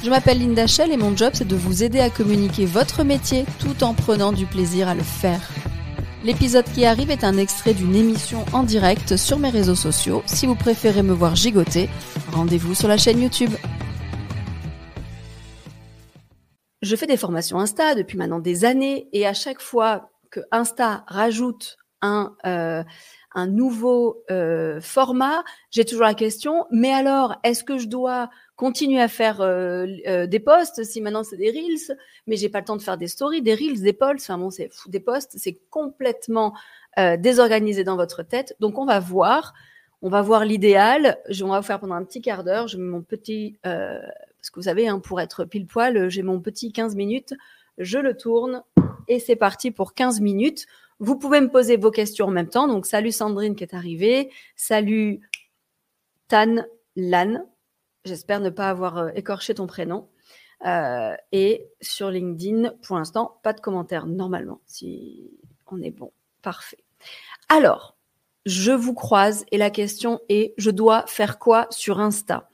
Je m'appelle Linda Shell et mon job c'est de vous aider à communiquer votre métier tout en prenant du plaisir à le faire. L'épisode qui arrive est un extrait d'une émission en direct sur mes réseaux sociaux. Si vous préférez me voir gigoter, rendez-vous sur la chaîne YouTube. Je fais des formations Insta depuis maintenant des années et à chaque fois que Insta rajoute un, euh, un nouveau euh, format, j'ai toujours la question, mais alors, est-ce que je dois continuer à faire euh, euh, des posts si maintenant c'est des reels, mais j'ai pas le temps de faire des stories, des reels, des polls, enfin bon, c'est des posts, c'est complètement désorganisé dans votre tête. Donc on va voir, on va voir l'idéal. Je vais vous faire pendant un petit quart d'heure. Je mets mon petit, parce que vous savez, hein, pour être pile poil, j'ai mon petit 15 minutes. Je le tourne et c'est parti pour 15 minutes. Vous pouvez me poser vos questions en même temps. Donc, salut Sandrine qui est arrivée. Salut Tan Lan. J'espère ne pas avoir euh, écorché ton prénom. Euh, et sur LinkedIn, pour l'instant, pas de commentaires normalement, si on est bon. Parfait. Alors, je vous croise et la question est, je dois faire quoi sur Insta?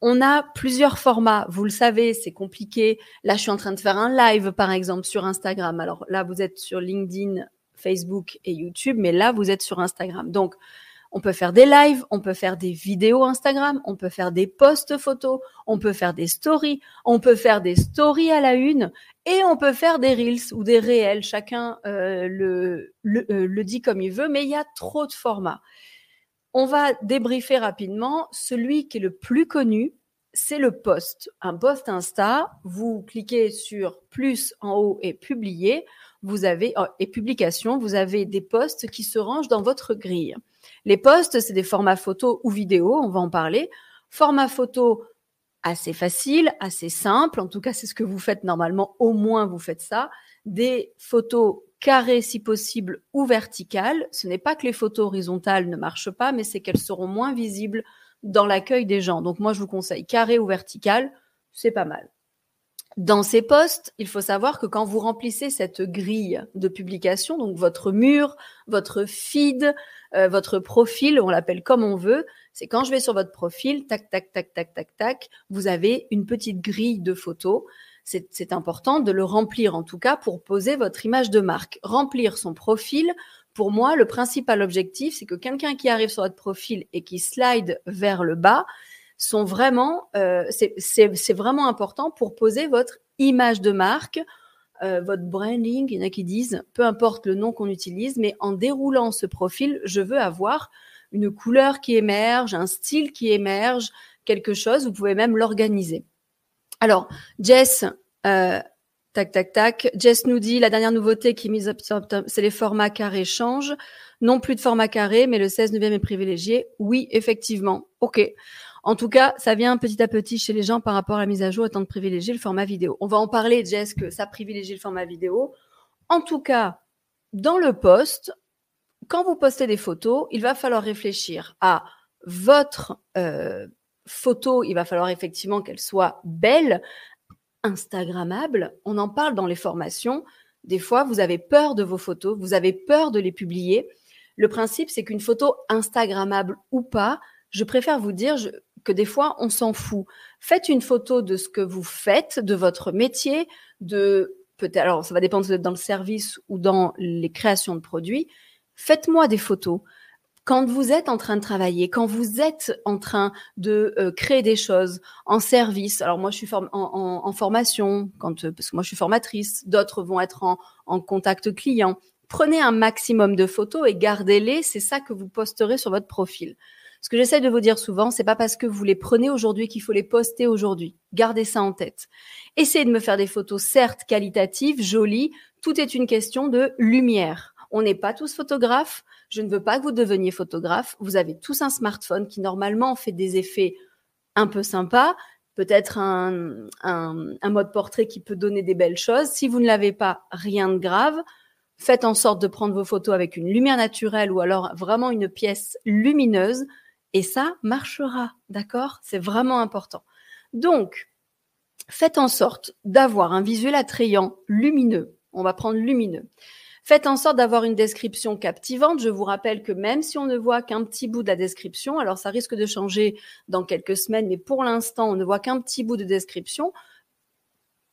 On a plusieurs formats. Vous le savez, c'est compliqué. Là, je suis en train de faire un live, par exemple, sur Instagram. Alors là, vous êtes sur LinkedIn, Facebook et YouTube, mais là, vous êtes sur Instagram. Donc, on peut faire des lives, on peut faire des vidéos Instagram, on peut faire des posts photos, on peut faire des stories, on peut faire des stories à la une et on peut faire des reels ou des réels. Chacun euh, le, le, euh, le dit comme il veut, mais il y a trop de formats. On va débriefer rapidement. Celui qui est le plus connu, c'est le post. Un post Insta, vous cliquez sur plus en haut et publier vous avez oh, et publication, vous avez des posts qui se rangent dans votre grille. Les posts, c'est des formats photo ou vidéo, on va en parler. Format photo assez facile, assez simple, en tout cas c'est ce que vous faites normalement, au moins vous faites ça. Des photos carrées si possible ou verticales. Ce n'est pas que les photos horizontales ne marchent pas, mais c'est qu'elles seront moins visibles dans l'accueil des gens. Donc moi je vous conseille carré ou vertical, c'est pas mal. Dans ces postes, il faut savoir que quand vous remplissez cette grille de publication, donc votre mur, votre feed, euh, votre profil, on l'appelle comme on veut, c'est quand je vais sur votre profil, tac, tac, tac, tac, tac, tac, vous avez une petite grille de photos. C'est important de le remplir en tout cas pour poser votre image de marque. Remplir son profil, pour moi, le principal objectif, c'est que quelqu'un qui arrive sur votre profil et qui slide vers le bas, sont vraiment, euh, c'est vraiment important pour poser votre image de marque, euh, votre branding. Il y en a qui disent, peu importe le nom qu'on utilise, mais en déroulant ce profil, je veux avoir une couleur qui émerge, un style qui émerge, quelque chose. Vous pouvez même l'organiser. Alors, Jess, euh, tac, tac, tac. Jess nous dit, la dernière nouveauté qui est mise c'est les formats carrés changent. Non plus de format carré, mais le 16 neuvième est privilégié. Oui, effectivement. OK. En tout cas, ça vient petit à petit chez les gens par rapport à la mise à jour étant de privilégier le format vidéo. On va en parler, Jess, que ça privilégie le format vidéo. En tout cas, dans le post, quand vous postez des photos, il va falloir réfléchir à votre euh, photo. Il va falloir effectivement qu'elle soit belle, Instagrammable. On en parle dans les formations. Des fois, vous avez peur de vos photos, vous avez peur de les publier. Le principe, c'est qu'une photo Instagrammable ou pas, je préfère vous dire, que des fois, on s'en fout. Faites une photo de ce que vous faites, de votre métier, de peut-être, alors ça va dépendre si vous êtes dans le service ou dans les créations de produits. Faites-moi des photos. Quand vous êtes en train de travailler, quand vous êtes en train de euh, créer des choses en service, alors moi je suis en, formation, quand, parce que moi je suis formatrice, d'autres vont être en, en contact client. Prenez un maximum de photos et gardez-les, c'est ça que vous posterez sur votre profil. Ce que j'essaie de vous dire souvent, c'est pas parce que vous les prenez aujourd'hui qu'il faut les poster aujourd'hui. Gardez ça en tête. Essayez de me faire des photos, certes qualitatives, jolies. Tout est une question de lumière. On n'est pas tous photographes. Je ne veux pas que vous deveniez photographe. Vous avez tous un smartphone qui normalement fait des effets un peu sympas, peut-être un, un, un, mode portrait qui peut donner des belles choses. Si vous ne l'avez pas, rien de grave. Faites en sorte de prendre vos photos avec une lumière naturelle ou alors vraiment une pièce lumineuse et ça marchera, d'accord? C'est vraiment important. Donc, faites en sorte d'avoir un visuel attrayant, lumineux. On va prendre lumineux. Faites en sorte d'avoir une description captivante. Je vous rappelle que même si on ne voit qu'un petit bout de la description, alors ça risque de changer dans quelques semaines, mais pour l'instant, on ne voit qu'un petit bout de description.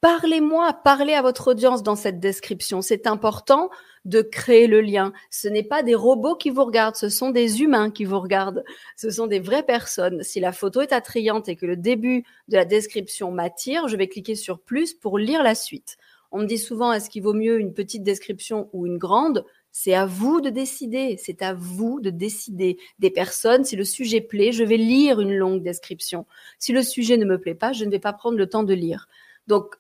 Parlez-moi, parlez à votre audience dans cette description. C'est important de créer le lien. Ce n'est pas des robots qui vous regardent, ce sont des humains qui vous regardent. Ce sont des vraies personnes. Si la photo est attrayante et que le début de la description m'attire, je vais cliquer sur plus pour lire la suite. On me dit souvent, est-ce qu'il vaut mieux une petite description ou une grande? C'est à vous de décider, c'est à vous de décider. Des personnes, si le sujet plaît, je vais lire une longue description. Si le sujet ne me plaît pas, je ne vais pas prendre le temps de lire. Donc,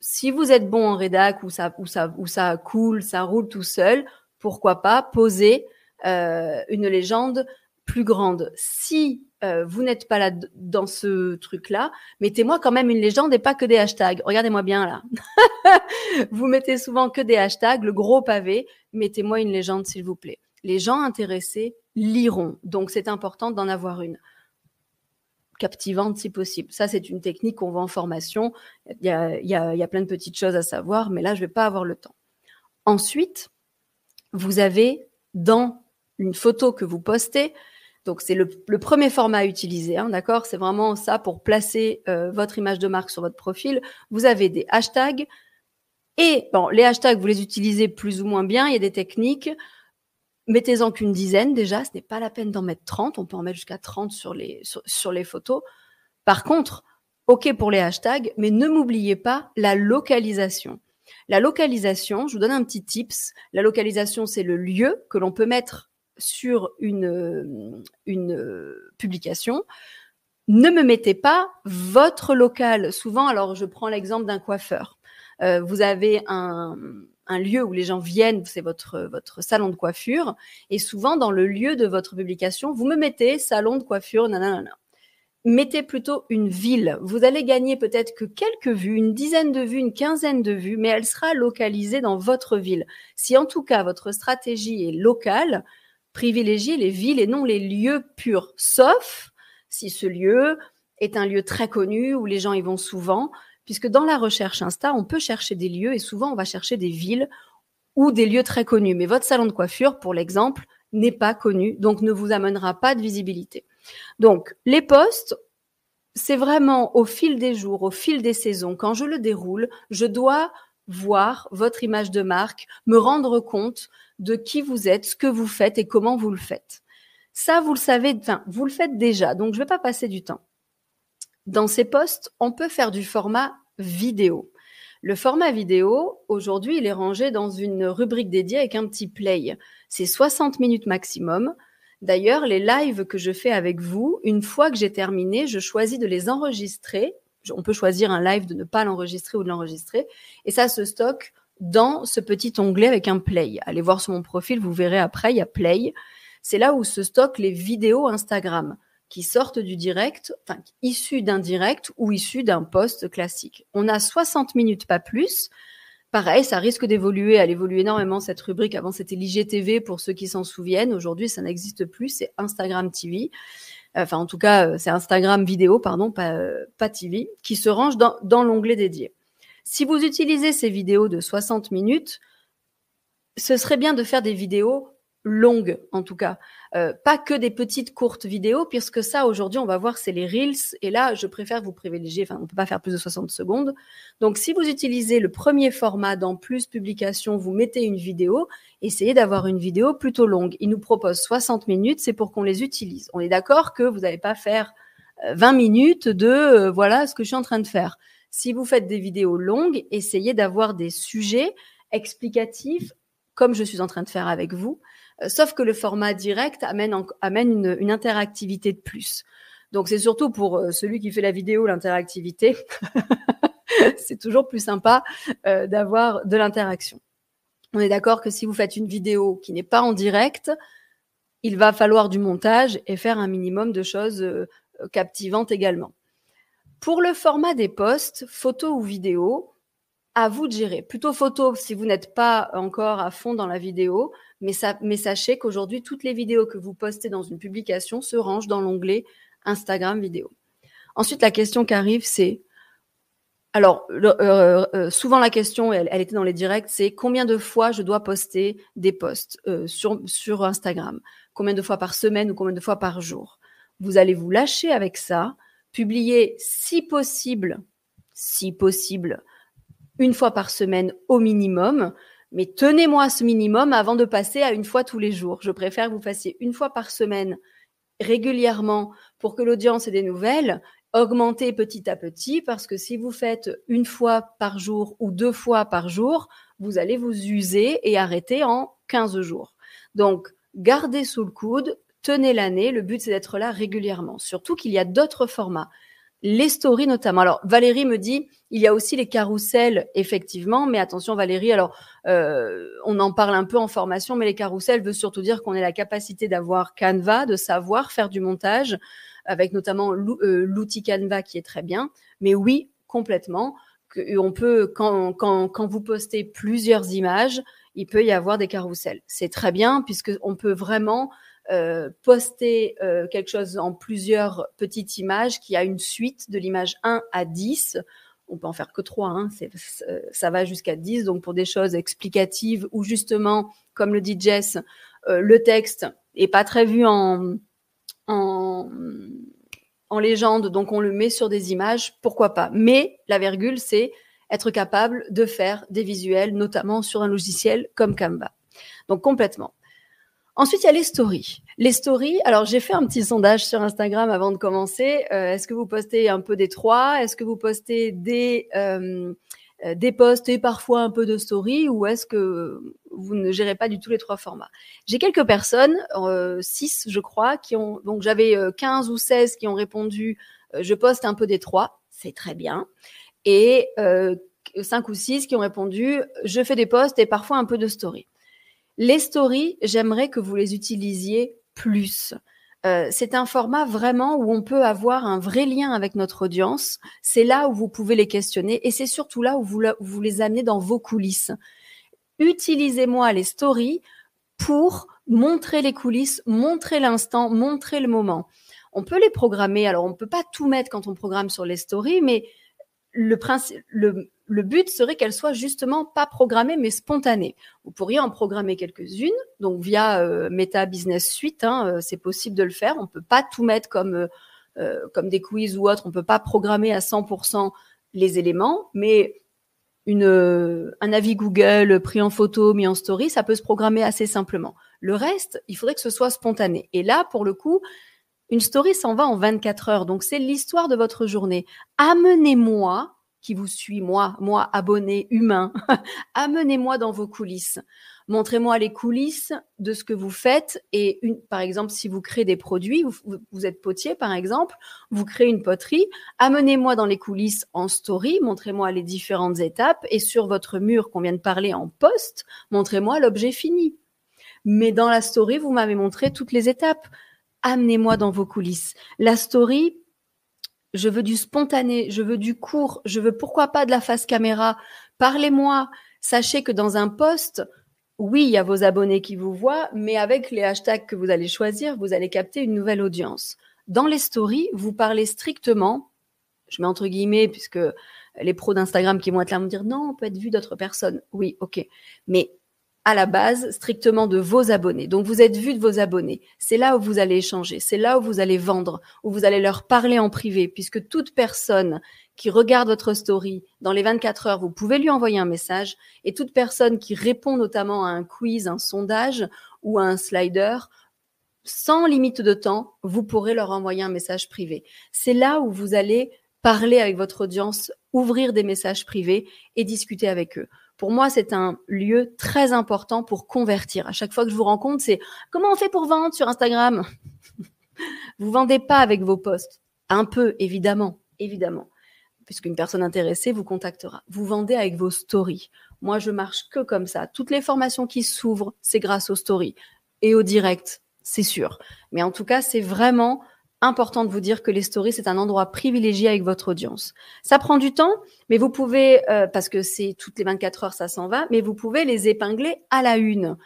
si vous êtes bon en rédac ou ça, ou ça, ou ça coule, ça roule tout seul, pourquoi pas poser euh, une légende plus grande. Si euh, vous n'êtes pas là dans ce truc-là, mettez-moi quand même une légende et pas que des hashtags. Regardez-moi bien là. vous mettez souvent que des hashtags, le gros pavé. Mettez-moi une légende s'il vous plaît. Les gens intéressés liront. Donc c'est important d'en avoir une captivante si possible. Ça, c'est une technique qu'on voit en formation. Il y, a, plein de petites choses à savoir, mais là, je vais pas avoir le temps. Ensuite, vous avez dans une photo que vous postez, donc c'est le, le, premier format à utiliser, hein, d'accord? C'est vraiment ça pour placer euh, votre image de marque sur votre profil. Vous avez des hashtags et bon, les hashtags, vous les utilisez plus ou moins bien. Il y a des techniques. Mettez-en qu'une dizaine déjà, ce n'est pas la peine d'en mettre 30, on peut en mettre jusqu'à 30 sur les, photos. Par contre, OK pour les hashtags, mais ne m'oubliez pas la localisation. La localisation, je vous donne un petit tips. La localisation, c'est le lieu que l'on peut mettre sur une, une publication. Ne me mettez pas votre local. Souvent, alors je prends l'exemple d'un coiffeur. Euh, vous avez un, un lieu où les gens viennent, c'est votre, salon de coiffure. Et souvent, dans le lieu de votre publication, vous me mettez salon de coiffure, nanana. Mettez plutôt une ville. Vous allez gagner peut-être que quelques vues, une dizaine de vues, une quinzaine de vues, mais elle sera localisée dans votre ville. Si en tout cas votre stratégie est locale, privilégiez les villes et non les lieux purs, sauf si ce lieu est un lieu très connu où les gens y vont souvent puisque dans la recherche Insta, on peut chercher des lieux et souvent on va chercher des villes ou des lieux très connus. Mais votre salon de coiffure, pour l'exemple, n'est pas connu, donc ne vous amènera pas de visibilité. Donc, les posts, c'est vraiment au fil des jours, au fil des saisons, quand je le déroule, je dois voir votre image de marque, me rendre compte de qui vous êtes, ce que vous faites et comment vous le faites. Ça, vous le savez, enfin, vous le faites déjà, donc je ne vais pas passer du temps. Dans ces posts, on peut faire du format vidéo. Le format vidéo, aujourd'hui, il est rangé dans une rubrique dédiée avec un petit play. C'est 60 minutes maximum. D'ailleurs, les lives que je fais avec vous, une fois que j'ai terminé, je choisis de les enregistrer. On peut choisir un live de ne pas l'enregistrer ou de l'enregistrer. Et ça se stocke dans ce petit onglet avec un play. Allez voir sur mon profil, vous verrez après, il y a play. C'est là où se stockent les vidéos Instagram qui sortent du direct, enfin issus d'un direct ou issus d'un post classique. On a 60 minutes, pas plus. Pareil, ça risque d'évoluer. Elle évolue énormément cette rubrique. Avant, c'était l'IGTV pour ceux qui s'en souviennent. Aujourd'hui, ça n'existe plus. C'est Instagram TV. Enfin, en tout cas, euh, c'est Instagram vidéo, pardon, pas, euh, TV, qui se range dans, dans l'onglet dédié. Si vous utilisez ces vidéos de 60 minutes, ce serait bien de faire des vidéos longues en tout cas, euh, pas que des petites courtes vidéos, puisque ça aujourd'hui on va voir c'est les reels et là je préfère vous privilégier, enfin on peut pas faire plus de 60 secondes. Donc si vous utilisez le premier format dans plus publication, vous mettez une vidéo, essayez d'avoir une vidéo plutôt longue. Il nous propose 60 minutes, c'est pour qu'on les utilise. On est d'accord que vous n'allez pas faire 20 euh, minutes de euh, voilà ce que je suis en train de faire. Si vous faites des vidéos longues, essayez d'avoir des sujets explicatifs comme je suis en train de faire avec vous, sauf que le format direct amène, amène une, interactivité de plus. Donc c'est surtout pour euh, celui qui fait la vidéo l'interactivité. c'est toujours plus sympa euh, d'avoir de l'interaction. On est d'accord que si vous faites une vidéo qui n'est pas en direct, il va falloir du montage et faire un minimum de choses captivantes également. Pour le format des posts, photo ou vidéo, à vous de gérer. Plutôt photo si vous n'êtes pas encore à fond dans la vidéo, mais, sachez qu'aujourd'hui, toutes les vidéos que vous postez dans une publication se rangent dans l'onglet Instagram vidéo. Ensuite, la question qui arrive, c'est alors, euh, euh, souvent la question, elle, était dans les directs, c'est combien de fois je dois poster des posts euh, sur Instagram? Combien de fois par semaine ou combien de fois par jour? Vous allez vous lâcher avec ça, publier si possible, si possible, une fois par semaine au minimum, mais tenez-moi ce minimum avant de passer à une fois tous les jours. Je préfère que vous fassiez une fois par semaine régulièrement pour que l'audience ait des nouvelles augmenter petit à petit parce que si vous faites une fois par jour ou deux fois par jour, vous allez vous user et arrêter en 15 jours. Donc, gardez sous le coude, tenez l'année. Le but, c'est d'être là régulièrement. Surtout qu'il y a d'autres formats. Les stories notamment. Alors, Valérie me dit, il y a aussi les carousels, effectivement, mais attention Valérie, alors euh, on en parle un peu en formation, mais les carousels veut surtout dire qu'on ait la capacité d'avoir Canva, de savoir faire du montage, avec notamment euh, l'outil Canva qui est très bien. Mais oui, complètement. On peut, quand, quand, quand vous postez plusieurs images, il peut y avoir des carousels. C'est très bien puisqu'on peut vraiment euh, poster euh, quelque chose en plusieurs petites images qui a une suite de l'image 1 à 10. On peut en faire que 3, hein, ça va jusqu'à 10. Donc pour des choses explicatives ou justement, comme le dit Jess, le texte est pas très vu en, en, légende, donc on le met sur des images, pourquoi pas. Mais la virgule, c'est être capable de faire des visuels, notamment sur un logiciel comme Canva. Donc complètement. Ensuite, il y a les stories. Les stories, alors j'ai fait un petit sondage sur Instagram avant de commencer. Euh, est-ce que vous postez un peu des trois? Est-ce que vous postez des, euh, euh, des posts et parfois un peu de story ou est-ce que vous ne gérez pas du tout les trois formats? J'ai quelques personnes, euh, six je crois, qui ont donc j'avais 15 euh, ou 16 qui ont répondu je poste un peu des trois, c'est très bien. Et euh, 5 ou 6 qui ont répondu je fais des posts et parfois un peu de story. Les stories, j'aimerais que vous les utilisiez plus. Euh, c'est un format vraiment où on peut avoir un vrai lien avec notre audience. C'est là où vous pouvez les questionner et c'est surtout là où vous, les amenez dans vos coulisses. Utilisez-moi les stories pour montrer les coulisses, montrer l'instant, montrer le moment. On peut les programmer. Alors, on ne peut pas tout mettre quand on programme sur les stories, mais le, principe, le, le but serait qu'elle soit justement pas programmée mais spontanée. Vous pourriez en programmer quelques-unes, donc via euh, Meta Business Suite, hein, euh, c'est possible de le faire. On peut pas tout mettre comme euh, des quiz ou autre. On peut pas programmer à 100% les éléments, mais un avis Google pris en photo, mis en story, ça peut se programmer assez simplement. Le reste, il faudrait que ce soit spontané. Et là, pour le coup, une story s'en va en 24 heures. Donc, c'est l'histoire de votre journée. Amenez-moi qui vous suit, moi, moi, abonné humain, amenez-moi dans vos coulisses. Montrez-moi les coulisses de ce que vous faites. Et une, par exemple, si vous créez des produits, vous, êtes potier, par exemple, vous créez une poterie, amenez-moi dans les coulisses en story, montrez-moi les différentes étapes. Et sur votre mur qu'on vient de parler en post, montrez-moi l'objet fini. Mais dans la story, vous m'avez montré toutes les étapes. Amenez-moi dans vos coulisses. La story, je veux du spontané, je veux du court, je veux pourquoi pas de la face caméra. Parlez-moi. Sachez que dans un post, oui, il y a vos abonnés qui vous voient, mais avec les hashtags que vous allez choisir, vous allez capter une nouvelle audience. Dans les stories, vous parlez strictement, je mets entre guillemets, puisque les pros d'Instagram qui vont être là vont dire non, on peut être vu d'autres personnes. Oui, ok. Mais à la base strictement de vos abonnés. Donc vous êtes vu de vos abonnés. C'est là où vous allez échanger, c'est là où vous allez vendre, où vous allez leur parler en privé, puisque toute personne qui regarde votre story dans les 24 heures, vous pouvez lui envoyer un message, et toute personne qui répond notamment à un quiz, un sondage ou à un slider, sans limite de temps, vous pourrez leur envoyer un message privé. C'est là où vous allez parler avec votre audience, ouvrir des messages privés et discuter avec eux. Pour moi, c'est un lieu très important pour convertir. À chaque fois que je vous rencontre, c'est comment on fait pour vendre sur Instagram? Vous vendez pas avec vos posts. Un peu, évidemment, évidemment. Puisqu'une personne intéressée vous contactera. Vous vendez avec vos stories. Moi, je marche que comme ça. Toutes les formations qui s'ouvrent, c'est grâce aux stories et au direct, c'est sûr. Mais en tout cas, c'est vraiment important de vous dire que les stories, c'est un endroit privilégié avec votre audience. Ça prend du temps, mais vous pouvez, euh, parce que c'est toutes les 24 heures, ça s'en va, mais vous pouvez les épingler à la une.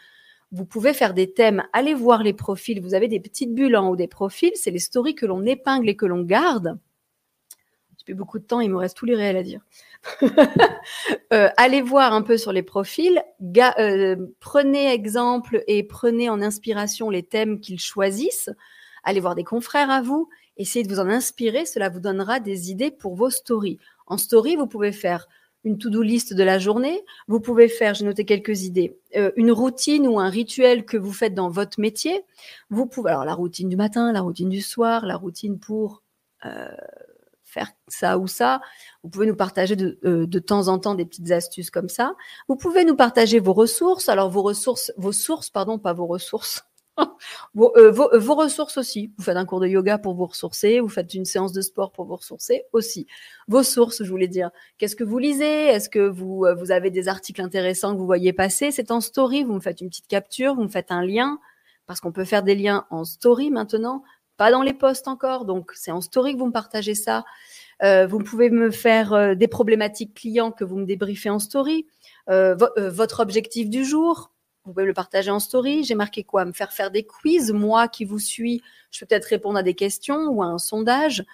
Vous pouvez faire des thèmes, allez voir les profils. Vous avez des petites bulles en haut des profils, c'est les stories que l'on épingle et que l'on garde. J'ai plus beaucoup de temps, il me reste tous les réels à dire. euh, allez voir un peu sur les profils, euh, prenez exemple et prenez en inspiration les thèmes qu'ils choisissent allez voir des confrères à vous, essayez de vous en inspirer, cela vous donnera des idées pour vos stories. En story, vous pouvez faire une to-do list de la journée, vous pouvez faire, j'ai noté quelques idées, euh, une routine ou un rituel que vous faites dans votre métier. Vous pouvez, alors la routine du matin, la routine du soir, la routine pour euh, faire ça ou ça. Vous pouvez nous partager de, euh, de temps en temps des petites astuces comme ça. Vous pouvez nous partager vos ressources. Alors vos ressources, vos sources, pardon, pas vos ressources. Vos, euh, euh, vos, ressources aussi. Vous faites un cours de yoga pour vous ressourcer, vous faites une séance de sport pour vous ressourcer aussi. Vos sources, je voulais dire. Qu'est-ce que vous lisez? Est-ce que vous, euh, vous avez des articles intéressants que vous voyez passer? C'est en story, vous me faites une petite capture, vous me faites un lien, parce qu'on peut faire des liens en story maintenant, pas dans les posts encore, donc c'est en story que vous me partagez ça. Vous pouvez me faire des problématiques clients que vous me débriefez en story. Votre objectif du jour, vous pouvez le partager en story. J'ai marqué quoi? Me faire faire des quiz. Moi qui vous suis, je peux peut-être répondre à des questions ou à un sondage.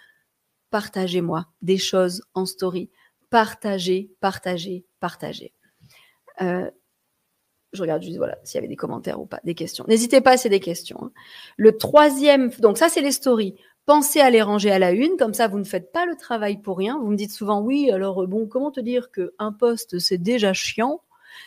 Partagez-moi des choses en story. Partagez, partagez, partagez. Euh, je regarde juste voilà s'il y avait des commentaires ou pas, des questions. N'hésitez pas, c'est des questions. Hein. Le troisième, donc ça c'est les stories. Pensez à les ranger à la une, comme ça vous ne faites pas le travail pour rien. Vous me dites souvent oui, alors bon, comment te dire que un post c'est déjà chiant,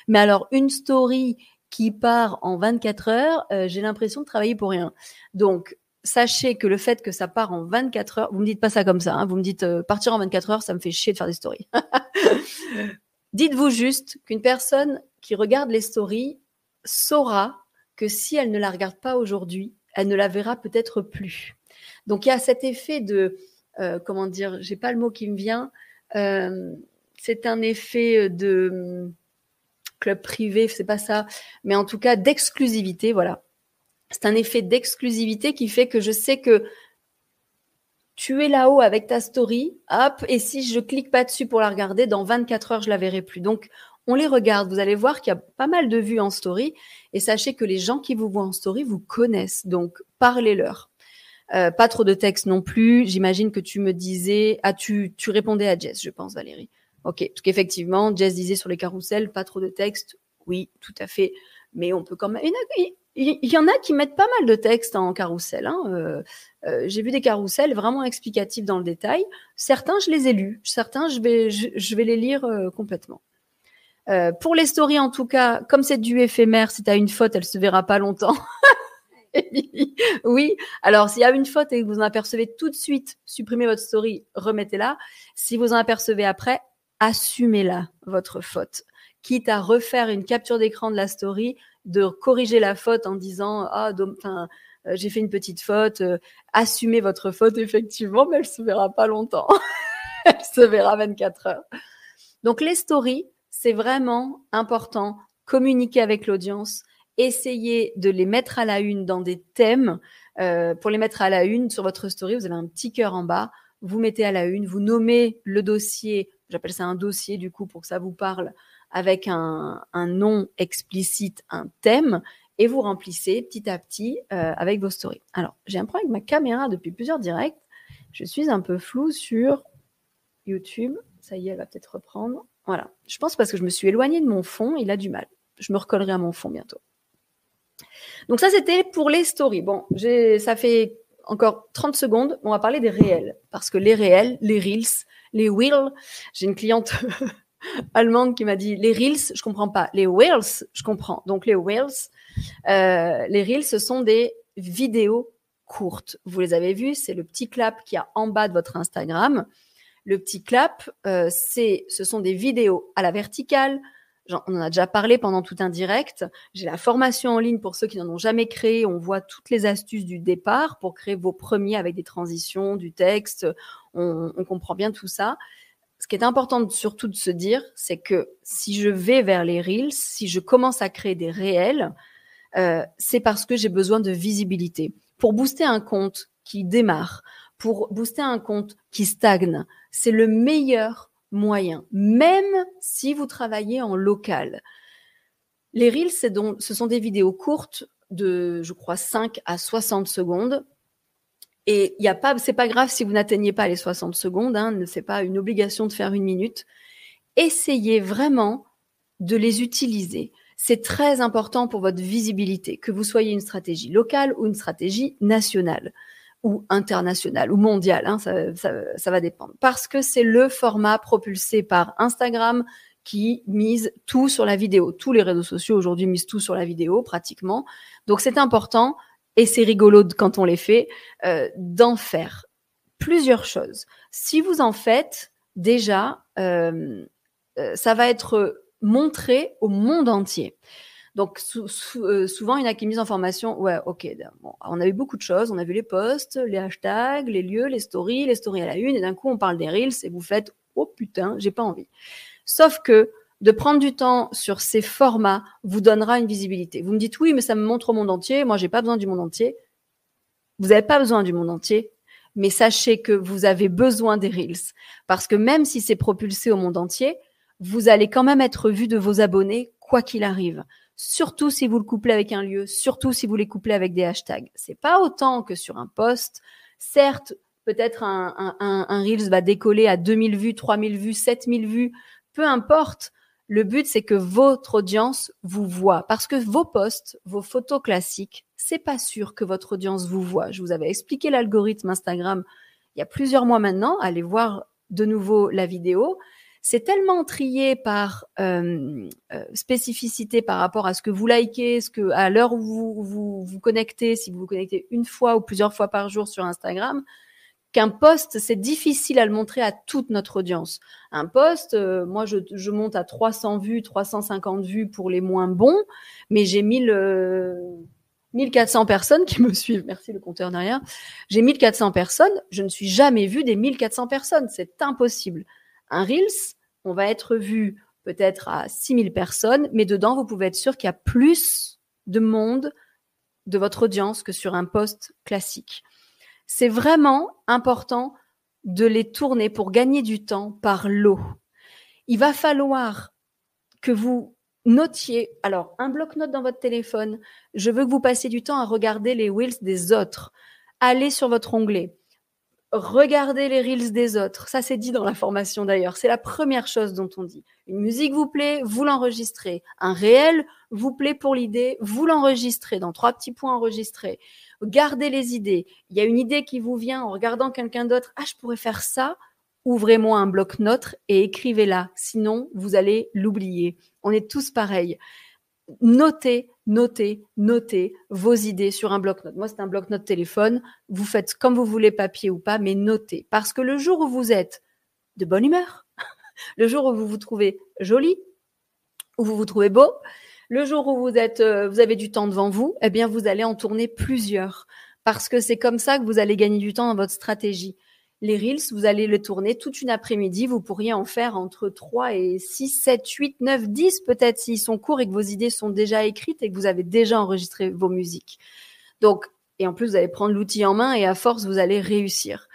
mais alors une story qui part en 24 heures, euh, j'ai l'impression de travailler pour rien. Donc, sachez que le fait que ça part en 24 heures, vous me dites pas ça comme ça, hein, vous me dites euh, partir en 24 heures, ça me fait chier de faire des stories. Dites-vous juste qu'une personne qui regarde les stories saura que si elle ne la regarde pas aujourd'hui, elle ne la verra peut-être plus. Donc il y a cet effet de, euh, comment dire, j'ai pas le mot qui me vient, c'est un effet de club privé, c'est pas ça, mais en tout cas d'exclusivité, voilà. C'est un effet d'exclusivité qui fait que je sais que tu es là-haut avec ta story, hop, et si je clique pas dessus pour la regarder, dans 24 heures, je la verrai plus. Donc, on les regarde. Vous allez voir qu'il y a pas mal de vues en story, et sachez que les gens qui vous voient en story vous connaissent, donc parlez-leur. Euh, pas trop de texte non plus. J'imagine que tu me disais, ah tu, tu répondais à Jess, je pense Valérie. Ok, parce qu'effectivement, Jess disait sur les carousels, pas trop de texte. Oui, tout à fait. Mais on peut quand même. Il y en a qui mettent pas mal de texte en carrousel. Hein. Euh, euh, J'ai vu des carousels vraiment explicatifs dans le détail. Certains, je les ai lus. Certains, je vais, je, vais les lire euh, complètement. Pour les stories, en tout cas, comme c'est du éphémère, si tu une faute, elle se verra pas longtemps. oui. Alors, s'il y a une faute et que vous en apercevez tout de suite, supprimez votre story, remettez-la. Si vous en apercevez après, assumez-la, votre faute. Quitte à refaire une capture d'écran de la story, de corriger la faute en disant ah euh, j'ai fait une petite faute, euh, assumez votre faute effectivement, mais elle se verra pas longtemps. elle se verra 24 heures. Donc les stories, c'est vraiment important. Communiquer avec l'audience, essayez de les mettre à la une dans des thèmes. Euh, pour les mettre à la une sur votre story, vous avez un petit cœur en bas. Vous mettez à la une, vous nommez le dossier j'appelle ça un dossier du coup pour que ça vous parle avec un, nom explicite, un thème, et vous remplissez petit à petit euh, avec vos stories. Alors, j'ai un problème avec ma caméra depuis plusieurs directs. Je suis un peu floue sur YouTube. Ça y est, elle va peut-être reprendre. Voilà. Je pense parce que je me suis éloignée de mon fond, il a du mal. Je me recollerai à mon fond bientôt. Donc ça, c'était pour les stories. Bon, ça fait encore 30 secondes. On va parler des réels. Parce que les réels, les reels, les wheels. J'ai une cliente allemande qui m'a dit les reels, je comprends pas. Les wheels, je comprends. Donc les wheels, euh, les reels, ce sont des vidéos courtes. Vous les avez vues, c'est le petit clap qui a en bas de votre Instagram. Le petit clap, euh, c'est, ce sont des vidéos à la verticale, on en a déjà parlé pendant tout un direct. J'ai la formation en ligne pour ceux qui n'en ont jamais créé. On voit toutes les astuces du départ pour créer vos premiers avec des transitions, du texte. On, comprend bien tout ça. Ce qui est important surtout de se dire, c'est que si je vais vers les reels, si je commence à créer des réels, euh, c'est parce que j'ai besoin de visibilité. Pour booster un compte, qui démarre, pour booster un compte qui stagne, c'est le meilleur moyen, même si vous travaillez en local. Les Reels, ce sont des vidéos courtes de, je crois, 5 à 60 secondes. Et il y a pas, grave si vous n'atteignez pas les 60 secondes, hein, c'est pas une obligation de faire une minute. Essayez vraiment de les utiliser. C'est très important pour votre visibilité, que vous soyez une stratégie locale ou une stratégie nationale ou internationale ou mondiale, hein, ça, ça va dépendre. Parce que c'est le format propulsé par Instagram, qui mise tout sur la vidéo. Tous les réseaux sociaux aujourd'hui misent tout sur la vidéo pratiquement. Donc c'est important et c'est rigolo quand on les fait euh, d'en faire plusieurs choses. Si vous en faites déjà, euh, euh, ça va être montré au monde entier. Donc souvent, il y en a qui misent en formation, ouais, ok, on a eu beaucoup de choses, on a vu les posts, les hashtags, les lieux, les stories, les stories à la une, et d'un coup on parle des reels et vous faites, oh putain, j'ai pas envie. Sauf que de prendre du temps sur ces formats vous donnera une visibilité. Vous me dites oui, mais ça me montre au monde entier. Moi, j'ai pas besoin du monde entier. Vous n'avez pas besoin du monde entier, mais sachez que vous avez besoin des reels parce que même si c'est propulsé au monde entier, vous allez quand même être vu de vos abonnés quoi qu'il arrive. Surtout si vous le couplez avec un lieu, surtout si vous les couplez avec des hashtags. C'est pas autant que sur un post. Certes, peut-être un, un, un, un Reels va décoller à 2000 vues, 3000 vues, 7000 vues peu importe. Le but, c'est que votre audience vous voit. Parce que vos posts, vos photos classiques, c'est pas sûr que votre audience vous voit. Je vous avais expliqué l'algorithme Instagram il y a plusieurs mois maintenant. Allez voir de nouveau la vidéo. C'est tellement trié par spécificité par rapport à ce que vous likez, ce que à l'heure où vous, vous connectez, si vous vous connectez une fois ou plusieurs fois par jour sur Instagram, qu'un poste, c'est difficile à le montrer à toute notre audience. Un poste, euh, moi, je, monte à 300 vues, 350 vues pour les moins bons, mais j'ai 1000, 1400 euh, personnes qui me suivent. Merci le compteur derrière. J'ai 1400 personnes. Je ne suis jamais vue des 1400 personnes. C'est impossible. Un Reels, on va être vu peut-être à 6000 personnes, mais dedans, vous pouvez être sûr qu'il y a plus de monde de votre audience que sur un poste classique c'est vraiment important de les tourner pour gagner du temps par lot. Il va falloir que vous notiez, alors un bloc-notes dans votre téléphone, je veux que vous passiez du temps à regarder les wheels des autres. Allez sur votre onglet. Regardez les reels des autres. Ça, c'est dit dans la formation d'ailleurs. C'est la première chose dont on dit. Une musique vous plaît, vous l'enregistrez. Un réel vous plaît pour l'idée, vous l'enregistrez dans trois petits points enregistrés. Gardez les idées. Il y a une idée qui vous vient en regardant quelqu'un d'autre. Ah, je pourrais faire ça. Ouvrez-moi un bloc-notes et écrivez-la. Sinon, vous allez l'oublier. On est tous pareils. Notez notez, notez vos idées sur un bloc-notes. Moi, c'est un bloc-notes téléphone. Vous faites comme vous voulez, papier ou pas, mais notez. Parce que le jour où vous êtes de bonne humeur, le jour où vous vous trouvez joli, où vous vous trouvez beau, le jour où vous êtes, euh, vous avez du temps devant vous, eh bien, vous allez en tourner plusieurs. Parce que c'est comme ça que vous allez gagner du temps dans votre stratégie les Reels, vous allez le tourner toute une après-midi. Vous pourriez en faire entre 3 et 6, 7, 8, 9, 10 peut-être s'ils sont courts et que vos idées sont déjà écrites et que vous avez déjà enregistré vos musiques. Donc, et en plus, vous allez prendre l'outil en main et à force, vous allez réussir.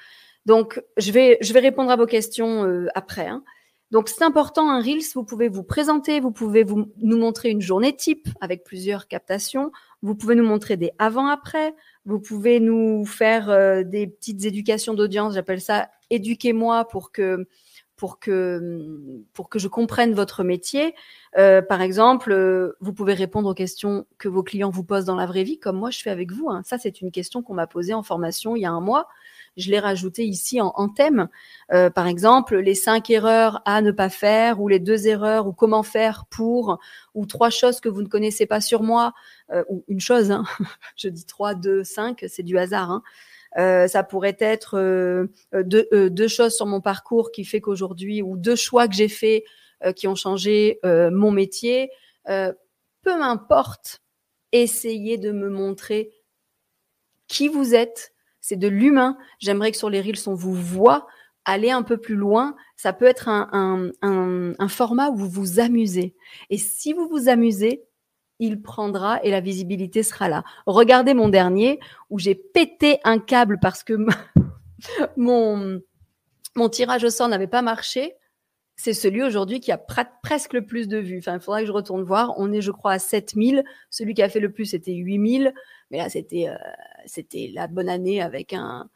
Donc, je vais, répondre à vos questions euh, après. Hein. Donc, c'est important, un Reels, vous pouvez vous présenter, vous pouvez vous, nous montrer une journée type avec plusieurs captations, vous pouvez nous montrer des avant-après, vous pouvez nous faire euh, des petites éducations d'audience. J'appelle ça éduquez-moi pour que pour que pour que je comprenne votre métier. Euh, par exemple, euh, vous pouvez répondre aux questions que vos clients vous posent dans la vraie vie, comme moi je fais avec vous. Hein. Ça, c'est une question qu'on m'a posée en formation il y a un mois je l'ai rajouté ici en, thème. Euh, par exemple, les cinq erreurs à ne pas faire, ou les deux erreurs, ou comment faire pour, ou trois choses que vous ne connaissez pas sur moi, euh, ou une chose. Hein. je dis trois, deux, cinq, c'est du hasard. Hein. Euh, ça pourrait être deux, deux, choses sur mon parcours qui fait qu'aujourd'hui, ou deux choix que j'ai faits qui ont changé mon métier. peu m'importe, essayez de me montrer qui vous êtes, c'est de l'humain. J'aimerais que sur les reels, on vous voit aller un peu plus loin. Ça peut être un, format où vous vous amusez. Et si vous vous amusez, il prendra et la visibilité sera là. Regardez mon dernier où j'ai pété un câble parce que mon, mon tirage au sort n'avait pas marché. C'est celui aujourd'hui qui a presque le plus de vues. Enfin, il faudra que je retourne voir. On est, je crois, à 7000. Celui qui a fait le plus, c'était 8000. Mais là, c'était, euh, c'était la bonne année avec un,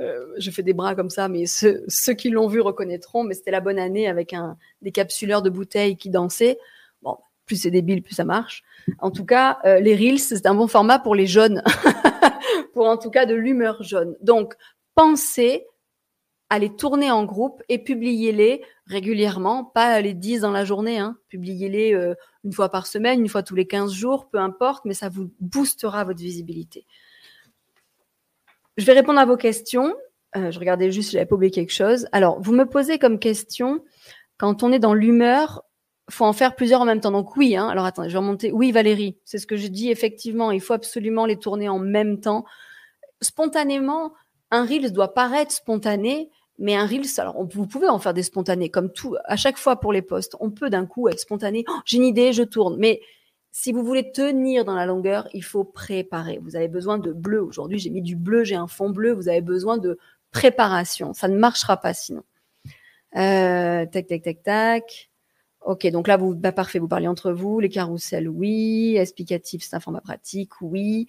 euh, je fais des bras comme ça, mais ceux, ceux qui l'ont vu reconnaîtront. Mais c'était la bonne année avec un des capsuleurs de bouteilles qui dansaient. Bon, plus c'est débile, plus ça marche. En tout cas, euh, les reels, c'est un bon format pour les jeunes, pour en tout cas de l'humeur jaune. Donc, pensez à les tourner en groupe et publiez-les régulièrement, pas les 10 dans la journée, hein. publiez-les euh, une fois par semaine, une fois tous les 15 jours, peu importe, mais ça vous boostera votre visibilité. Je vais répondre à vos questions. Euh, je regardais juste si j'avais pas oublié quelque chose. Alors, vous me posez comme question, quand on est dans l'humeur, faut en faire plusieurs en même temps. Donc oui, hein. alors attendez, je vais remonter. Oui, Valérie, c'est ce que je dis. Effectivement, il faut absolument les tourner en même temps. Spontanément, un Reels doit paraître spontané, mais un Reels, alors vous pouvez en faire des spontanés, comme tout, à chaque fois pour les posts. On peut d'un coup être spontané. Oh, j'ai une idée, je tourne. Mais si vous voulez tenir dans la longueur, il faut préparer. Vous avez besoin de bleu. Aujourd'hui, j'ai mis du bleu, j'ai un fond bleu. Vous avez besoin de préparation. Ça ne marchera pas sinon. Euh, tac, tac, tac, tac. Ok, donc là, vous, bah, parfait, vous parlez entre vous. Les carousels, oui. Explicatif, c'est un format pratique, oui.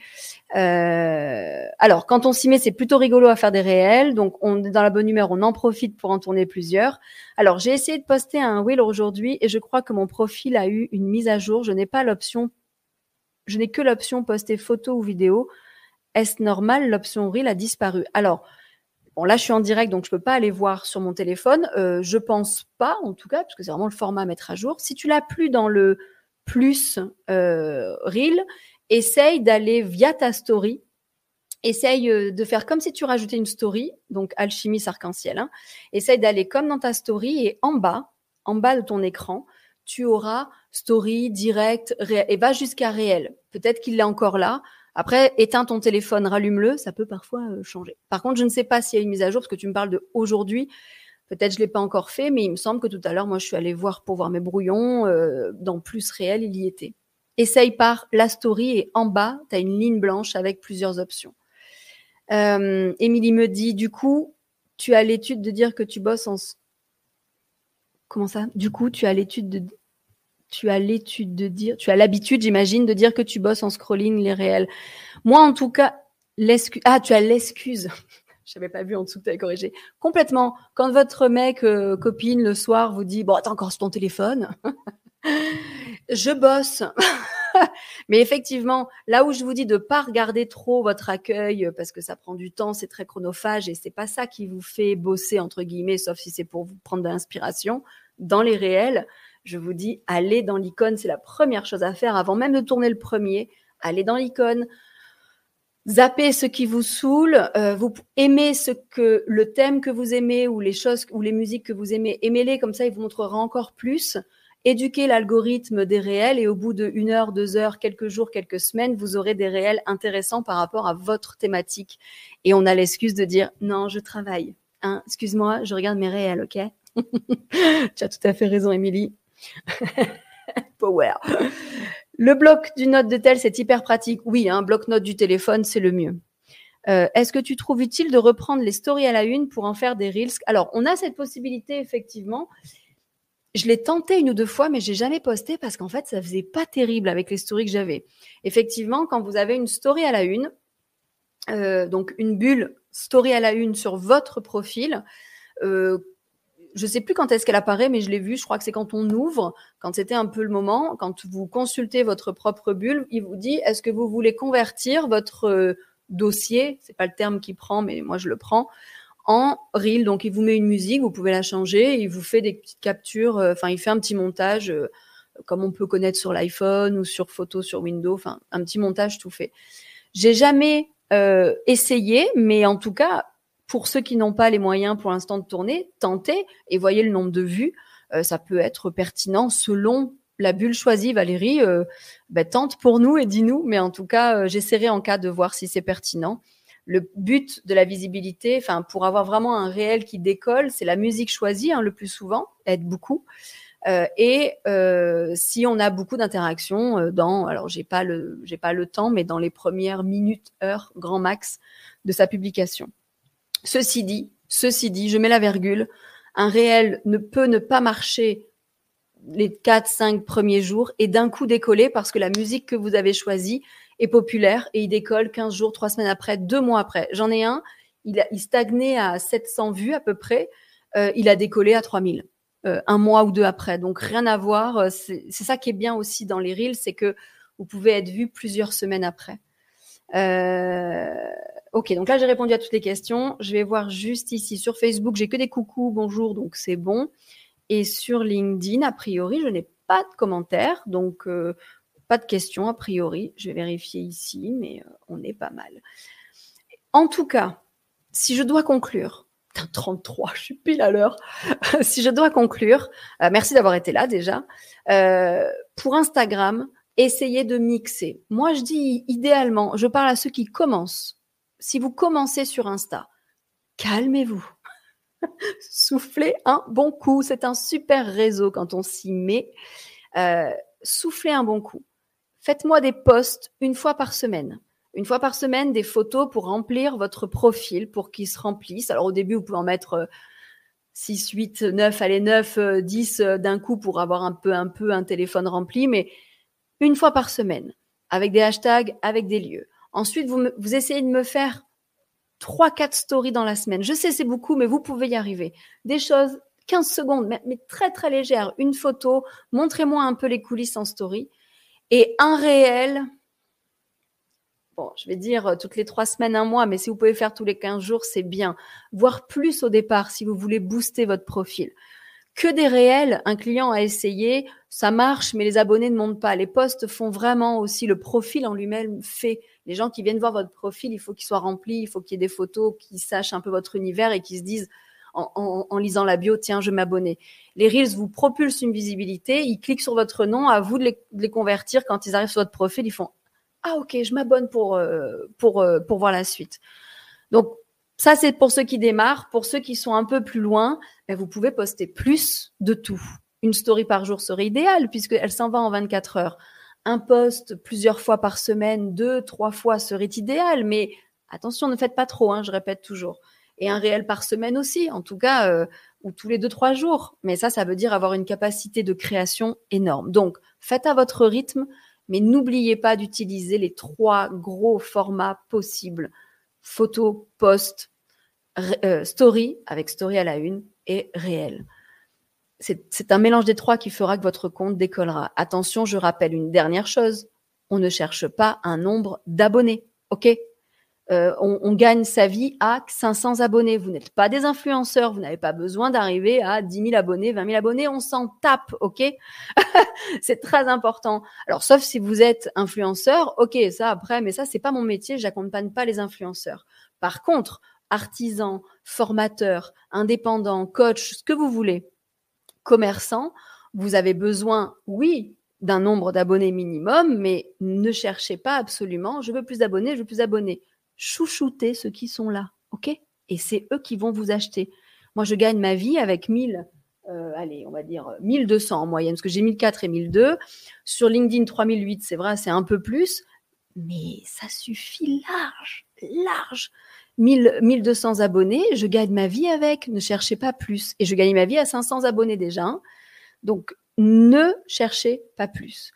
Euh, alors, quand on s'y met, c'est plutôt rigolo à faire des réels. Donc, on est dans la bonne humeur, on en profite pour en tourner plusieurs. Alors, j'ai essayé de poster un wheel aujourd'hui et je crois que mon profil a eu une mise à jour. Je n'ai pas l'option, je n'ai que l'option poster photo ou vidéo. Est-ce normal? L'option reel a disparu. Alors, Bon, là, je suis en direct, donc je peux pas aller voir sur mon téléphone. Euh, je pense pas, en tout cas, parce que c'est vraiment le format à mettre à jour. Si tu l'as plus dans le plus euh, Reel, essaye d'aller via ta story. Essaye euh, de faire comme si tu rajoutais une story, donc alchimie arc-en-ciel. Hein. Essaye d'aller comme dans ta story et en bas, en bas de ton écran, tu auras story, direct, et va jusqu'à réel. Peut-être qu'il est encore là. Après, éteins ton téléphone, rallume-le, ça peut parfois euh, changer. Par contre, je ne sais pas s'il y a une mise à jour, parce que tu me parles de aujourd'hui. Peut-être je l'ai pas encore fait, mais il me semble que tout à l'heure, moi, je suis allée voir pour voir mes brouillons. Euh, dans Plus Réel, il y était. Essaye par la story et en bas, tu as une ligne blanche avec plusieurs options. Euh, Émilie me dit, du coup, tu as l'étude de dire que tu bosses en... Comment ça? Du coup, tu as l'étude de tu as l'étude de dire, tu as l'habitude, j'imagine, de dire que tu bosses en scrolling les réels. Moi, en tout cas, l'excuse. Ah, tu as l'excuse. Je n'avais pas vu en dessous que tu avais corrigé. Complètement. Quand votre mec, euh, copine, le soir, vous dit Bon, t'es encore sur ton téléphone. je bosse. Mais effectivement, là où je vous dis de pas regarder trop votre accueil parce que ça prend du temps, c'est très chronophage et c'est pas ça qui vous fait bosser entre guillemets, sauf si c'est pour vous prendre de l'inspiration dans les réels je vous dis, allez dans l'icône, c'est la première chose à faire avant même de tourner le premier. Allez dans l'icône, zappez ce qui vous saoule, euh, vous aimez ce que le thème que vous aimez ou les choses ou les musiques que vous aimez, aimez-les comme ça, il vous montrera encore plus. Éduquez l'algorithme des réels et au bout de une heure, deux heures, quelques jours, quelques semaines, vous aurez des réels intéressants par rapport à votre thématique. Et on a l'excuse de dire non, je travaille. Hein, excuse-moi, je regarde mes réels, ok? Tu as tout à fait raison, Émilie. Power. Le bloc du note de tel, c'est hyper pratique. Oui, un bloc-notes du téléphone, c'est le mieux. Euh, est-ce que tu trouves utile de reprendre les stories à la une pour en faire des reels? Alors, on a cette possibilité effectivement. Je l'ai tenté une ou deux fois, mais j'ai jamais posté parce qu'en fait, ça faisait pas terrible avec les stories que j'avais. Effectivement, quand vous avez une story à la une, euh, donc une bulle story à la une sur votre profil, euh, je sais plus quand est-ce qu'elle apparaît, mais je l'ai vu. Je crois que c'est quand on ouvre, quand c'était un peu le moment, quand vous consultez votre propre bulle, il vous dit est-ce que vous voulez convertir votre euh, dossier, c'est pas le terme qu'il prend, mais moi je le prends, en reel. Donc il vous met une musique, vous pouvez la changer, il vous fait des petites captures. Euh, enfin, il fait un petit montage euh, comme on peut connaître sur l'iPhone ou sur photo sur Windows. Enfin, un petit montage tout fait. J'ai jamais essayé, mais en tout cas, pour ceux qui n'ont pas les moyens pour l'instant de tourner, tentez et voyez le nombre de vues. Euh, ça peut être pertinent selon la bulle choisie, Valérie. Euh, ben, tente pour nous et dis-nous. Mais en tout cas, euh, j'essaierai en cas de voir si c'est pertinent. Le but de la visibilité, enfin pour avoir vraiment un réel qui décolle, c'est la musique choisie hein, le plus souvent, aide beaucoup. Euh, et euh, si on a beaucoup d'interactions euh, dans, alors j'ai pas le, j'ai pas le temps, mais dans les premières minutes, heures, grand max de sa publication. Ceci dit, ceci dit, je mets la virgule. Un réel ne peut ne pas marcher les 4, 5 premiers jours et d'un coup décoller parce que la musique que vous avez choisie est populaire et il décolle 15 jours, 3 semaines après, 2 mois après. J'en ai un, il stagnait à 700 vues à peu près, euh, il a décollé à 3000. Euh, un mois ou deux après. Donc rien à voir. Euh, c'est ça qui est bien aussi dans les reels, c'est que vous pouvez être vu plusieurs semaines après. Euh, ok, donc là j'ai répondu à toutes les questions. Je vais voir juste ici sur Facebook, j'ai que des coucous, bonjour, donc c'est bon. Et sur LinkedIn, a priori, je n'ai pas de commentaires, donc pas de questions a priori. Je vais vérifier ici, mais on est pas mal. En tout cas, si je dois conclure, 33, je suis pile à l'heure. si je dois conclure, euh, merci d'avoir été là déjà. Euh, pour Instagram, essayez de mixer. Moi, je dis idéalement, je parle à ceux qui commencent. Si vous commencez sur Insta, calmez-vous. Soufflez un bon coup. C'est un super réseau quand on s'y met. Euh, soufflez un bon coup. Faites-moi des posts une fois par semaine une fois par semaine des photos pour remplir votre profil, pour qu'il se remplisse. Alors au début, vous pouvez en mettre 6, 8, 9, allez 9, 10 d'un coup pour avoir un peu, un peu un téléphone rempli, mais une fois par semaine, avec des hashtags, avec des lieux. Ensuite, vous, essayez de me faire 3, 4 stories dans la semaine. Je sais, c'est beaucoup, mais vous pouvez y arriver. Des choses, 15 secondes, mais, mais très, très légères. Une photo, montrez-moi un peu les coulisses en story. Et un réel, bon, je vais dire euh, toutes les trois semaines, un mois, mais si vous pouvez faire tous les 15 jours, c'est bien. Voire plus au départ si vous voulez booster votre profil. Que des réels, un client a essayé, ça marche, mais les abonnés ne montent pas. Les posts font vraiment aussi le profil en lui-même fait. Les gens qui viennent voir votre profil, il faut qu'il soit rempli, il faut qu'il y ait des photos, qu'ils sachent un peu votre univers et qu'ils se disent en, lisant la bio, tiens, je m'abonner. Les Reels vous propulsent une visibilité, ils cliquent sur votre nom, à vous de les, convertir. Quand ils arrivent sur votre profil, ils font ah ok, je m'abonne pour, euh, pour, euh, pour voir la suite. Donc ça, c'est pour ceux qui démarrent. Pour ceux qui sont un peu plus loin, ben, vous pouvez poster plus de tout. Une story par jour serait idéale puisqu'elle s'en va en 24 heures. Un post plusieurs fois par semaine, deux, trois fois serait idéal. Mais attention, ne faites pas trop, hein, je répète toujours. Et un réel par semaine aussi, en tout cas, euh, ou tous les deux, trois jours. Mais ça, ça veut dire avoir une capacité de création énorme. Donc, faites à votre rythme. Mais n'oubliez pas d'utiliser les trois gros formats possibles. Photo, post, euh, story, avec story à la une, et réel. C'est un mélange des trois qui fera que votre compte décollera. Attention, je rappelle une dernière chose. On ne cherche pas un nombre d'abonnés. OK? Euh, on, gagne sa vie à 500 abonnés. Vous n'êtes pas des influenceurs, vous n'avez pas besoin d'arriver à 10 000 abonnés, 20 000 abonnés, on s'en tape, ok? C'est très important. Alors, sauf si vous êtes influenceur, ok, ça après, mais ça, c'est pas mon métier, j'accompagne pas les influenceurs. Par contre, artisan, formateur, indépendant, coach, ce que vous voulez, commerçant, vous avez besoin, oui, d'un nombre d'abonnés minimum, mais ne cherchez pas absolument, je veux plus d'abonnés, je veux plus d'abonnés chouchouter ceux qui sont là, ok? Et c'est eux qui vont vous acheter. Moi, je gagne ma vie avec 1000, euh, allez, on va dire 1200 en moyenne, parce que j'ai 1004 et 1002. Sur LinkedIn, 3008, c'est vrai, c'est un peu plus, mais ça suffit large, large. 1000, 1200 abonnés, je gagne ma vie avec, ne cherchez pas plus. Et je gagne ma vie à 500 abonnés déjà. Hein. Donc, ne cherchez pas plus.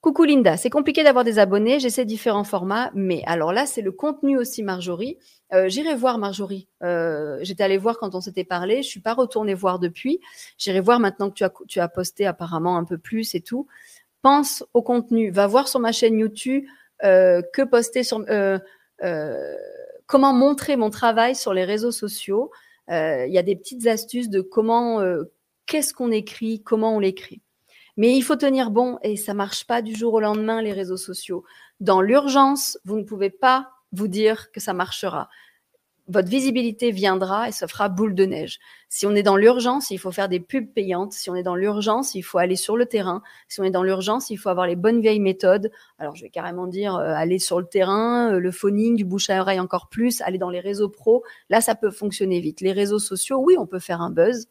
Coucou Linda, c'est compliqué d'avoir des abonnés, j'essaie différents formats, mais alors là, c'est le contenu aussi, Marjorie. Euh, J'irai voir Marjorie. Euh, J'étais allée voir quand on s'était parlé, je suis pas retournée voir depuis. J'irai voir maintenant que tu as, tu posté apparemment un peu plus et tout. Pense au contenu, va voir sur ma chaîne YouTube euh, que poster sur comment montrer mon travail sur les réseaux sociaux. Euh, il y a des petites astuces de comment, qu'est-ce qu'on écrit, comment on l'écrit. Mais il faut tenir bon et ça marche pas du jour au lendemain, les réseaux sociaux. Dans l'urgence, vous ne pouvez pas vous dire que ça marchera. Votre visibilité viendra et se fera boule de neige. Si on est dans l'urgence, il faut faire des pubs payantes. Si on est dans l'urgence, il faut aller sur le terrain. Si on est dans l'urgence, il faut avoir les bonnes vieilles méthodes. Alors, je vais carrément dire euh, aller sur le terrain, euh, le phoning, du bouche à oreille encore plus, aller dans les réseaux pro. Là, ça peut fonctionner vite. Les réseaux sociaux, oui, on peut faire un buzz,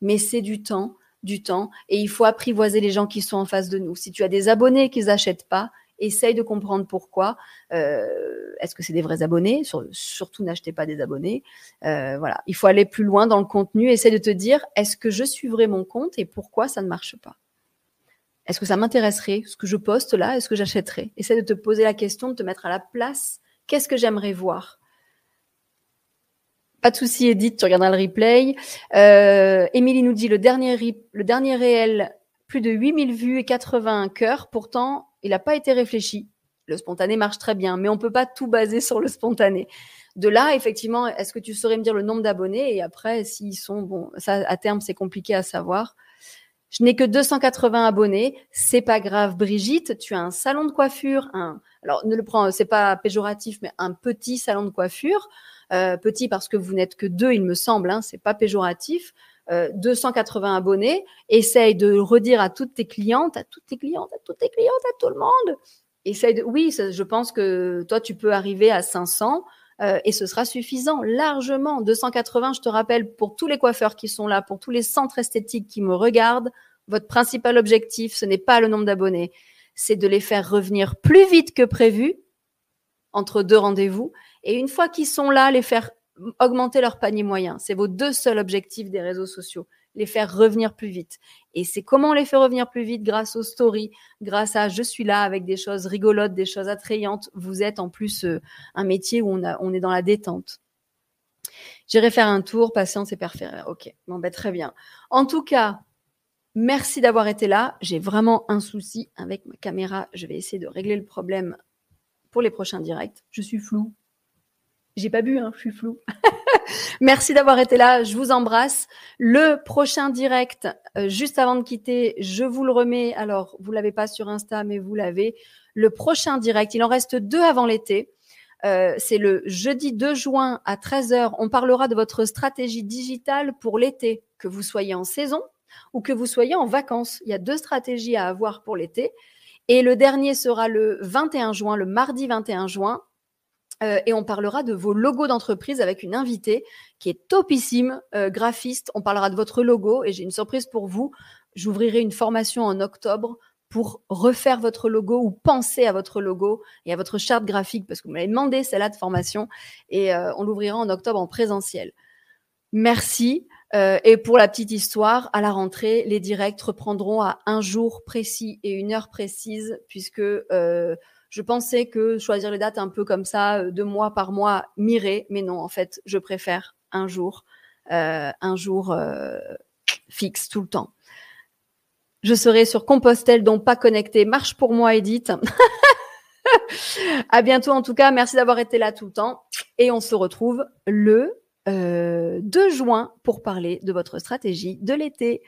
mais c'est du temps du temps et il faut apprivoiser les gens qui sont en face de nous. Si tu as des abonnés qui n'achètent pas, essaye de comprendre pourquoi. Euh, est-ce que c'est des vrais abonnés? Surtout n'achetez pas des abonnés. Euh, voilà, il faut aller plus loin dans le contenu. Essaye de te dire est-ce que je suivrai mon compte et pourquoi ça ne marche pas? Est-ce que ça m'intéresserait ce que je poste là? Est-ce que j'achèterais? Essaye de te poser la question, de te mettre à la place. Qu'est-ce que j'aimerais voir? Pas de souci, Edith, tu regarderas le replay. Euh, Émilie nous dit le dernier, le dernier réel, plus de 8000 vues et 80 cœurs. Pourtant, il n'a pas été réfléchi. Le spontané marche très bien, mais on peut pas tout baser sur le spontané. De là, effectivement, est-ce que tu saurais me dire le nombre d'abonnés? Et après, s'ils sont, bon, ça, à terme, c'est compliqué à savoir. Je n'ai que 280 abonnés. C'est pas grave, Brigitte. Tu as un salon de coiffure, alors ne le prends, c'est pas péjoratif, mais un petit salon de coiffure. Euh, petit parce que vous n'êtes que deux, il me semble. Hein, c'est pas péjoratif. 280 euh, abonnés, essaye de redire à toutes tes clientes, à toutes tes clientes, à toutes tes clientes, à tout le monde. Essaye de, oui, je pense que toi, tu peux arriver à 500 euh, et ce sera suffisant, largement. 280, je te rappelle, pour tous les coiffeurs qui sont là, pour tous les centres esthétiques qui me regardent, votre principal objectif, ce n'est pas le nombre d'abonnés, c'est de les faire revenir plus vite que prévu entre deux rendez-vous. Et une fois qu'ils sont là, les faire augmenter leur panier moyen. C'est vos deux seuls objectifs des réseaux sociaux. Les faire revenir plus vite. Et c'est comment on les fait revenir plus vite grâce aux stories, grâce à je suis là avec des choses rigolotes, des choses attrayantes. Vous êtes en plus euh, un métier où on, est dans la détente. J'irai faire un tour, patience et perférère. Ok, bon ben très bien. En tout cas, merci d'avoir été là. J'ai vraiment un souci avec ma caméra. Je vais essayer de régler le problème pour les prochains directs. Je suis flou, j'ai pas bu, hein, je suis flou. Merci d'avoir été là. Je vous embrasse. Le prochain direct, euh, juste avant de quitter, je vous le remets. Alors, vous l'avez pas sur Insta, mais vous l'avez. Le prochain direct, il en reste deux avant l'été. Euh, c'est le jeudi 2 juin à 13h. On parlera de votre stratégie digitale pour l'été, que vous soyez en saison ou que vous soyez en vacances. Il y a deux stratégies à avoir pour l'été. Et le dernier sera le 21 juin, le mardi 21 juin, euh, et on parlera de vos logos d'entreprise avec une invitée qui est topissime, euh, graphiste. On parlera de votre logo et j'ai une surprise pour vous. J'ouvrirai une formation en octobre pour refaire votre logo ou penser à votre logo et à votre charte graphique parce que vous m'avez demandé celle-là de formation et euh, on l'ouvrira en octobre en présentiel. Merci. et pour la petite histoire, à la rentrée, les directs reprendront à un jour précis et une heure précise puisque je pensais que choisir les dates un peu comme ça, euh, deux mois par mois, m'irait, mais non, en fait, je préfère un jour, euh, un jour euh, fixe tout le temps. Je serai sur Compostelle, donc pas connecté. Marche pour moi, Edith. à bientôt en tout cas. Merci d'avoir été là tout le temps. Et on se retrouve le 2 juin pour parler de votre stratégie de l'été.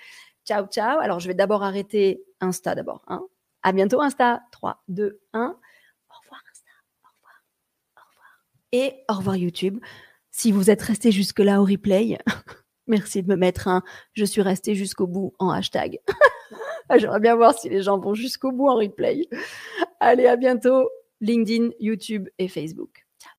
Ciao, ciao. Alors, je vais d'abord arrêter Insta d'abord. Hein. À bientôt Insta. 3, 2, 1. Et au revoir YouTube. Si vous êtes resté jusque-là au replay, merci de me mettre un je suis resté jusqu'au bout en hashtag. J'aimerais bien voir si les gens vont jusqu'au bout en replay. Allez, à bientôt. LinkedIn, YouTube et Facebook.